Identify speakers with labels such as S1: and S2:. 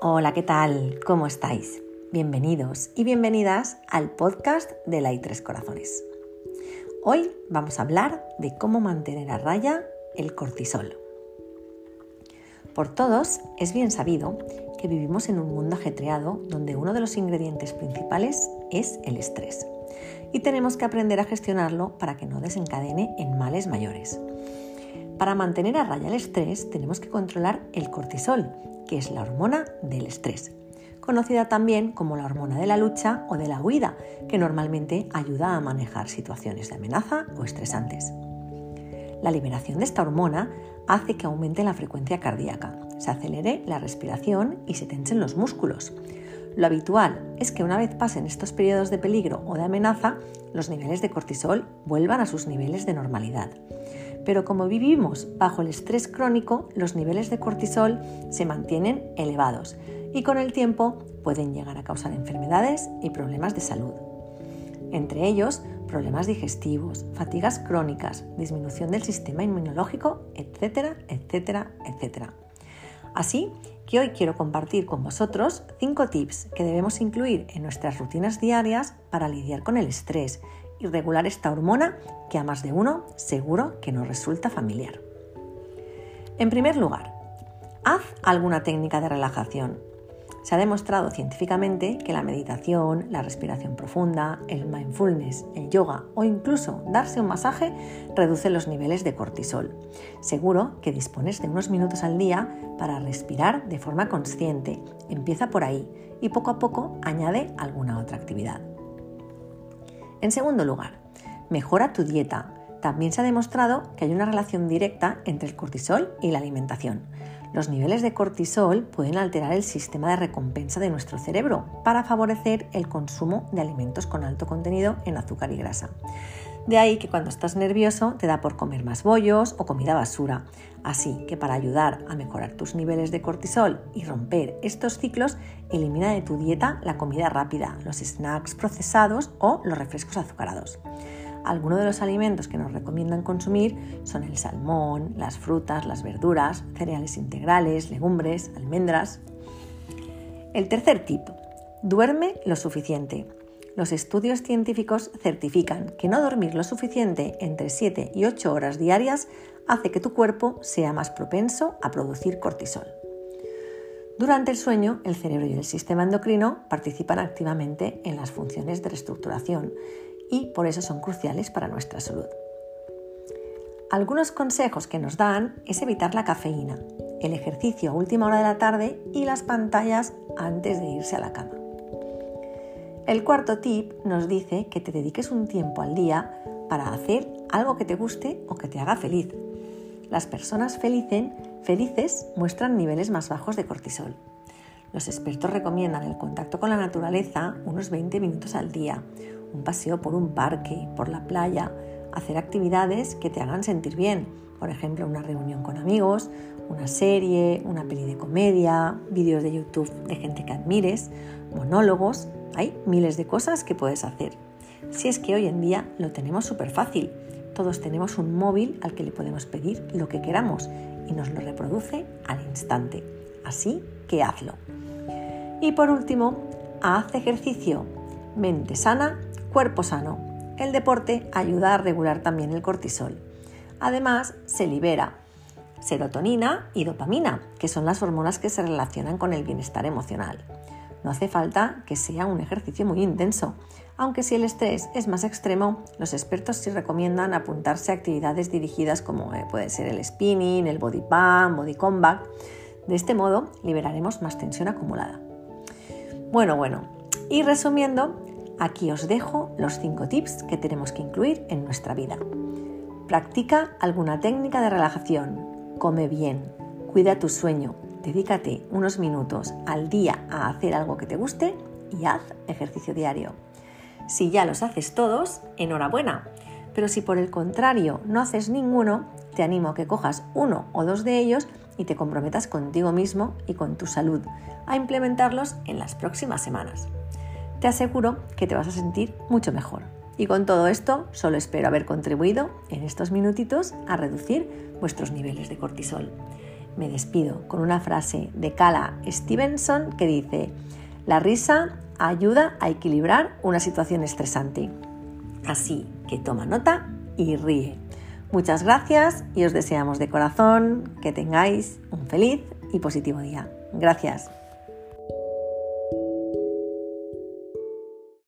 S1: Hola, ¿qué tal? ¿Cómo estáis? Bienvenidos y bienvenidas al podcast de la I3 Corazones. Hoy vamos a hablar de cómo mantener a raya el cortisol. Por todos es bien sabido que vivimos en un mundo ajetreado donde uno de los ingredientes principales es el estrés y tenemos que aprender a gestionarlo para que no desencadene en males mayores. Para mantener a raya el estrés tenemos que controlar el cortisol, que es la hormona del estrés, conocida también como la hormona de la lucha o de la huida, que normalmente ayuda a manejar situaciones de amenaza o estresantes. La liberación de esta hormona hace que aumente la frecuencia cardíaca, se acelere la respiración y se tensen los músculos. Lo habitual es que una vez pasen estos periodos de peligro o de amenaza, los niveles de cortisol vuelvan a sus niveles de normalidad pero como vivimos bajo el estrés crónico, los niveles de cortisol se mantienen elevados y con el tiempo pueden llegar a causar enfermedades y problemas de salud. Entre ellos, problemas digestivos, fatigas crónicas, disminución del sistema inmunológico, etcétera, etcétera, etcétera. Así que hoy quiero compartir con vosotros 5 tips que debemos incluir en nuestras rutinas diarias para lidiar con el estrés y regular esta hormona que a más de uno seguro que nos resulta familiar. En primer lugar, haz alguna técnica de relajación. Se ha demostrado científicamente que la meditación, la respiración profunda, el mindfulness, el yoga o incluso darse un masaje reduce los niveles de cortisol. Seguro que dispones de unos minutos al día para respirar de forma consciente. Empieza por ahí y poco a poco añade alguna otra actividad. En segundo lugar, mejora tu dieta. También se ha demostrado que hay una relación directa entre el cortisol y la alimentación. Los niveles de cortisol pueden alterar el sistema de recompensa de nuestro cerebro para favorecer el consumo de alimentos con alto contenido en azúcar y grasa. De ahí que cuando estás nervioso te da por comer más bollos o comida basura. Así que para ayudar a mejorar tus niveles de cortisol y romper estos ciclos, elimina de tu dieta la comida rápida, los snacks procesados o los refrescos azucarados. Algunos de los alimentos que nos recomiendan consumir son el salmón, las frutas, las verduras, cereales integrales, legumbres, almendras. El tercer tip, duerme lo suficiente. Los estudios científicos certifican que no dormir lo suficiente entre 7 y 8 horas diarias hace que tu cuerpo sea más propenso a producir cortisol. Durante el sueño, el cerebro y el sistema endocrino participan activamente en las funciones de reestructuración y por eso son cruciales para nuestra salud. Algunos consejos que nos dan es evitar la cafeína, el ejercicio a última hora de la tarde y las pantallas antes de irse a la cama. El cuarto tip nos dice que te dediques un tiempo al día para hacer algo que te guste o que te haga feliz. Las personas felices muestran niveles más bajos de cortisol. Los expertos recomiendan el contacto con la naturaleza unos 20 minutos al día, un paseo por un parque, por la playa, hacer actividades que te hagan sentir bien, por ejemplo una reunión con amigos, una serie, una peli de comedia, vídeos de YouTube de gente que admires, monólogos, hay miles de cosas que puedes hacer. Si es que hoy en día lo tenemos súper fácil. Todos tenemos un móvil al que le podemos pedir lo que queramos y nos lo reproduce al instante. Así que hazlo. Y por último, haz ejercicio. Mente sana, cuerpo sano. El deporte ayuda a regular también el cortisol. Además, se libera serotonina y dopamina, que son las hormonas que se relacionan con el bienestar emocional. No hace falta que sea un ejercicio muy intenso, aunque si el estrés es más extremo, los expertos sí recomiendan apuntarse a actividades dirigidas como eh, puede ser el spinning, el body pump, body combat. De este modo liberaremos más tensión acumulada. Bueno, bueno, y resumiendo, aquí os dejo los 5 tips que tenemos que incluir en nuestra vida. Practica alguna técnica de relajación, come bien, cuida tu sueño, Dedícate unos minutos al día a hacer algo que te guste y haz ejercicio diario. Si ya los haces todos, enhorabuena. Pero si por el contrario no haces ninguno, te animo a que cojas uno o dos de ellos y te comprometas contigo mismo y con tu salud a implementarlos en las próximas semanas. Te aseguro que te vas a sentir mucho mejor. Y con todo esto, solo espero haber contribuido en estos minutitos a reducir vuestros niveles de cortisol. Me despido con una frase de Kala Stevenson que dice, la risa ayuda a equilibrar una situación estresante. Así que toma nota y ríe. Muchas gracias y os deseamos de corazón que tengáis un feliz y positivo día. Gracias.